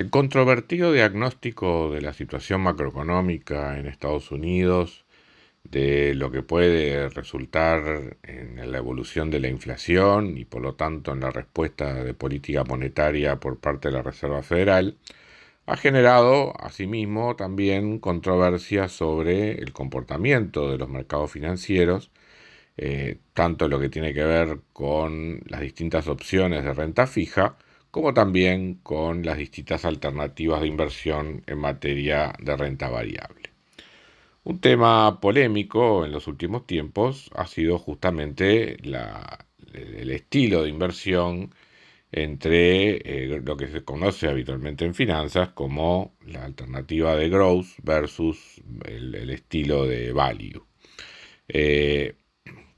El controvertido diagnóstico de la situación macroeconómica en Estados Unidos, de lo que puede resultar en la evolución de la inflación y por lo tanto en la respuesta de política monetaria por parte de la Reserva Federal, ha generado asimismo también controversia sobre el comportamiento de los mercados financieros, eh, tanto lo que tiene que ver con las distintas opciones de renta fija, como también con las distintas alternativas de inversión en materia de renta variable. Un tema polémico en los últimos tiempos ha sido justamente el estilo de inversión entre eh, lo que se conoce habitualmente en finanzas como la alternativa de growth versus el, estilo de value. Eh,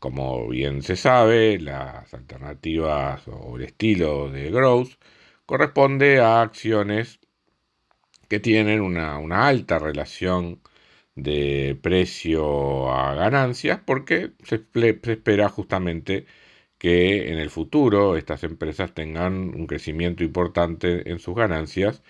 como bien se sabe, las alternativas o el estilo de growth corresponde a acciones que tienen una, alta relación de precio a ganancias porque se, espera justamente que en el futuro estas empresas tengan un crecimiento importante en sus ganancias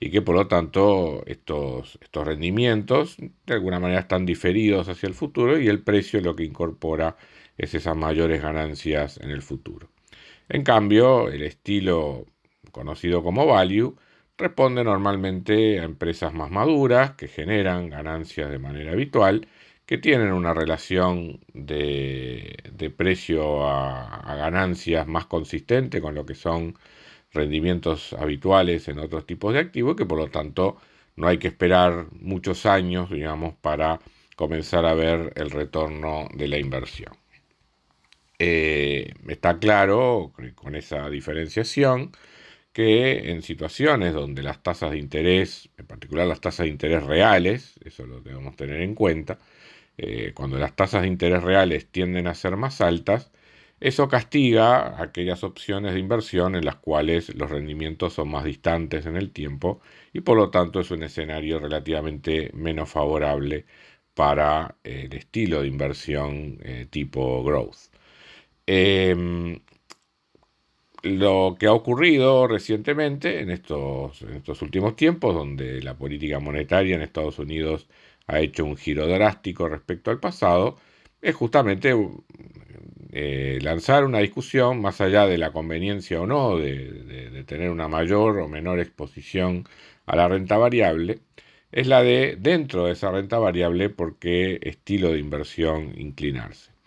y que por lo tanto estos, rendimientos de alguna manera están diferidos hacia el futuro y el precio lo que incorpora es esas mayores ganancias en el futuro. En cambio, el estilo conocido como value responde normalmente a empresas más maduras que generan ganancias de manera habitual, que tienen una relación de, precio a, ganancias más consistente con lo que son rendimientos habituales en otros tipos de activos, que por lo tanto no hay que esperar muchos años, digamos, para comenzar a ver el retorno de la inversión. Eh, está claro con esa diferenciación que en situaciones donde las tasas de interés, en particular las tasas de interés reales, eso lo debemos tener en cuenta, eh, cuando las tasas de interés reales tienden a ser más altas, eso castiga aquellas opciones de inversión en las cuales los rendimientos son más distantes en el tiempo y por lo tanto es un escenario relativamente menos favorable para el estilo de inversión eh, tipo growth. Em, lo que ha ocurrido recientemente en estos, últimos tiempos, donde la política monetaria en Estados Unidos ha hecho un giro drástico respecto al pasado, es justamente eh, lanzar una discusión más allá de la conveniencia o no de, tener una mayor o menor exposición a la renta variable, es la de dentro de esa renta variable por qué estilo de inversión inclinarse.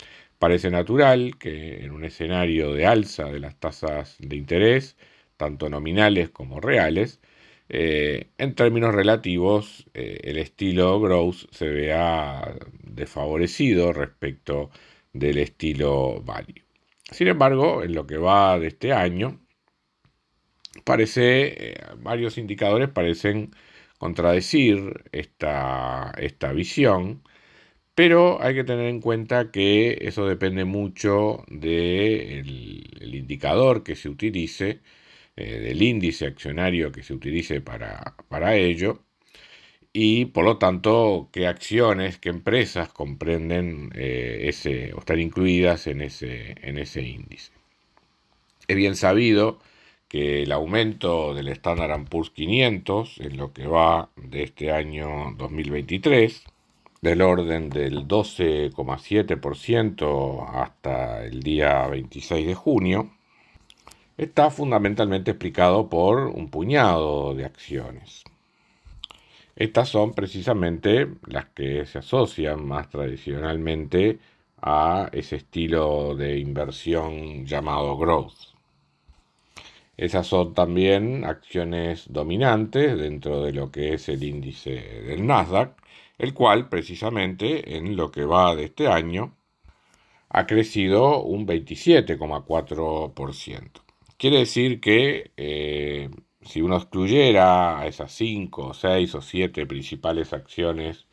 Parece natural que en un escenario de alza de las tasas de interés, tanto nominales como reales, eh, en términos relativos eh, el estilo growth se vea desfavorecido respecto del estilo value. Sin embargo, en lo que va de este año, parece, eh, varios indicadores parecen contradecir esta, esta visión pero hay que tener en cuenta que eso depende mucho del indicador que se utilice, eh, del índice accionario que se utilice para, para ello, y por lo tanto qué acciones, qué empresas comprenden eh, ese, o están incluidas en ese, en ese índice. Es bien sabido que el aumento del Standard Poor's 500 en lo que va de este año 2023 del orden del 12,7% hasta el día 26 de junio, está fundamentalmente explicado por un puñado de acciones. Estas son precisamente las que se asocian más tradicionalmente a ese estilo de inversión llamado growth. Esas son también acciones dominantes dentro de lo que es el índice del Nasdaq, el cual precisamente en lo que va de este año ha crecido un 27,4%. quiere decir que eh, si uno excluyera a esas 5, 6 o 7 principales acciones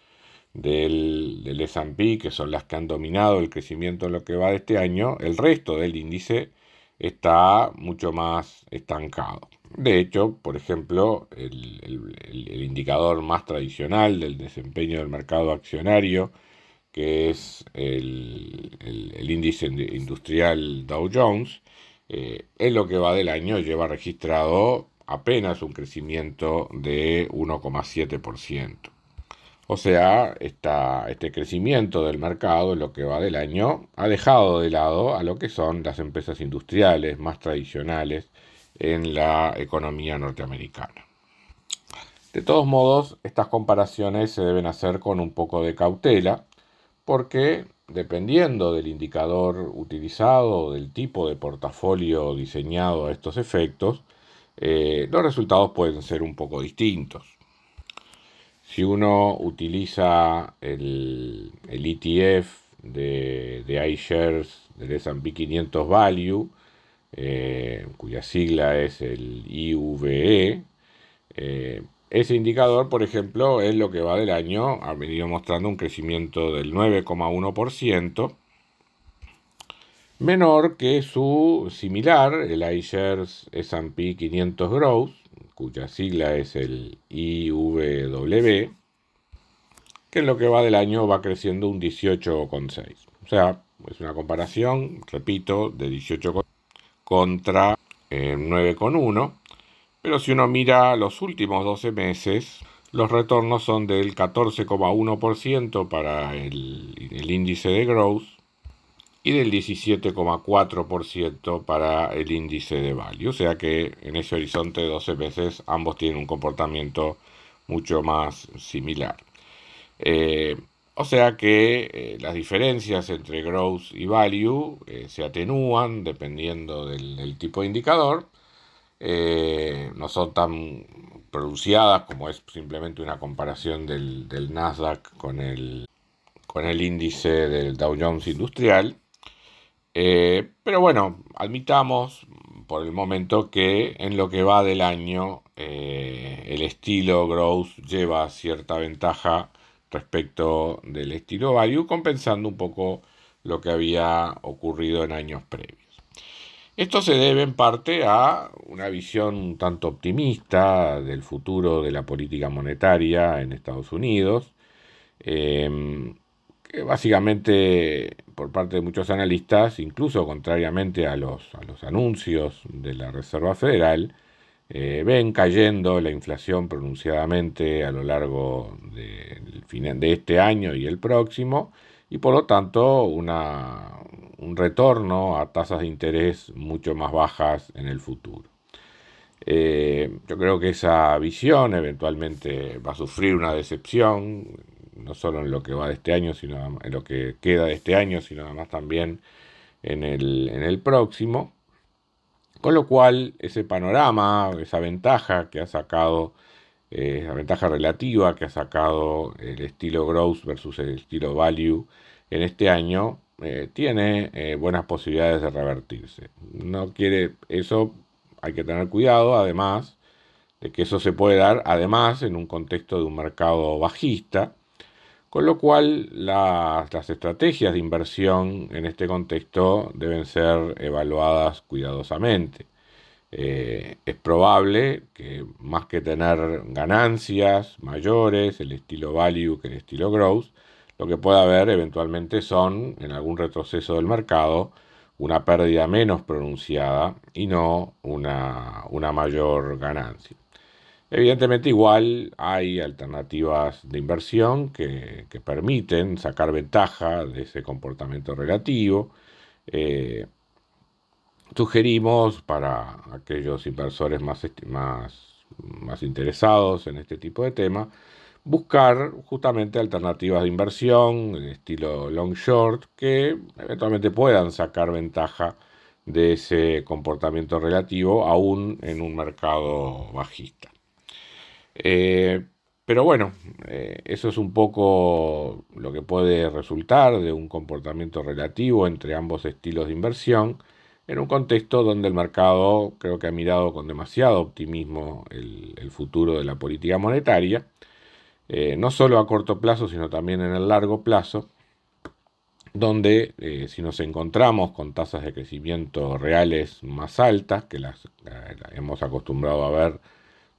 del, del que son las que han dominado el crecimiento en lo que va de este año, el resto del índice está mucho más estancado. De hecho, por ejemplo, el, indicador más tradicional del desempeño del mercado accionario, que es el, índice industrial Dow Jones, eh, en lo que va del año lleva registrado apenas un crecimiento de 1,7%. O sea, este crecimiento del mercado en lo que va del año ha dejado de lado a lo que son las empresas industriales más tradicionales en la economía norteamericana. De todos modos, estas comparaciones se deben hacer con un poco de cautela porque dependiendo del indicador utilizado del tipo de portafolio diseñado a estos efectos, eh, los resultados pueden ser un poco distintos. Si uno utiliza el, ETF de, de iShares del S&P 500 Value, eh, cuya sigla es el IVE, eh, ese indicador, por ejemplo, es lo que va del año, ha venido mostrando un crecimiento del 9,1%, menor que su similar, el iShares S&P 500 Growth, cuya sigla es el IVW, que en lo que va del año va creciendo un 18,6. O sea, es una comparación, repito, de 18 contra 9,1. Eh, Pero si uno mira los últimos 12 meses, los retornos son del 14,1% para el, el índice de growth y del 17,4% para el índice de value. O sea que en ese horizonte de 12 meses ambos tienen un comportamiento mucho más similar. Eh, o sea que eh, las diferencias entre growth y value eh, se atenúan dependiendo del, tipo de indicador. no son tan pronunciadas como es simplemente una comparación del, del Nasdaq con el, con el índice del Dow Jones Industrial. Eh, pero bueno, admitamos por el momento que en lo que va del año eh, el estilo growth lleva cierta ventaja respecto del estilo value, compensando un poco lo que había ocurrido en años previos. Esto se debe en parte a una visión un tanto optimista del futuro de la política monetaria en Estados Unidos. Eh, que básicamente por parte de muchos analistas, incluso contrariamente a los, a los anuncios de la Reserva Federal, eh, ven cayendo la inflación pronunciadamente a lo largo de, de este año y el próximo, y por lo tanto una, un retorno a tasas de interés mucho más bajas en el futuro. Eh, yo creo que esa visión eventualmente va a sufrir una decepción, no solo en lo que va de este año, sino en lo que queda de este año, sino además también en el, en el próximo. Con lo cual, ese panorama, esa ventaja que ha sacado, eh, ventaja relativa que ha sacado el estilo growth versus el estilo value en este año, eh, tiene eh, buenas posibilidades de revertirse. No quiere, eso hay que tener cuidado, además de que eso se puede dar, además, en un contexto de un mercado bajista, con lo cual las, estrategias de inversión en este contexto deben ser evaluadas cuidadosamente. Eh, es probable que más que tener ganancias mayores, el estilo value que el estilo growth, lo que pueda haber eventualmente son, en algún retroceso del mercado, una pérdida menos pronunciada y no una mayor ganancia. Evidentemente igual hay alternativas de inversión que, permiten sacar ventaja de ese comportamiento relativo. Eh, sugerimos para aquellos inversores más, más, interesados en este tipo de tema, buscar justamente alternativas de inversión, estilo long short, que eventualmente puedan sacar ventaja de ese comportamiento relativo aún en un mercado bajista. Eh, pero bueno, eh, eso es un poco lo que puede resultar de un comportamiento relativo entre ambos estilos de inversión. en un contexto donde el mercado creo que ha mirado con demasiado optimismo el, futuro de la política monetaria, eh, no solo a corto plazo, sino también en el largo plazo, donde si nos encontramos con tasas de crecimiento reales más altas, que las hemos acostumbrado a ver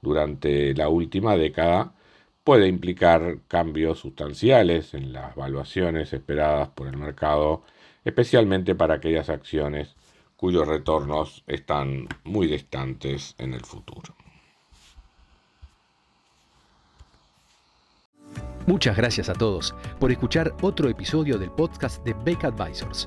durante la última década, puede implicar cambios sustanciales en las valuaciones esperadas por el mercado, especialmente para aquellas acciones cuyos retornos están muy distantes en el futuro. Muchas gracias a todos por escuchar otro episodio del podcast de Beck Advisors.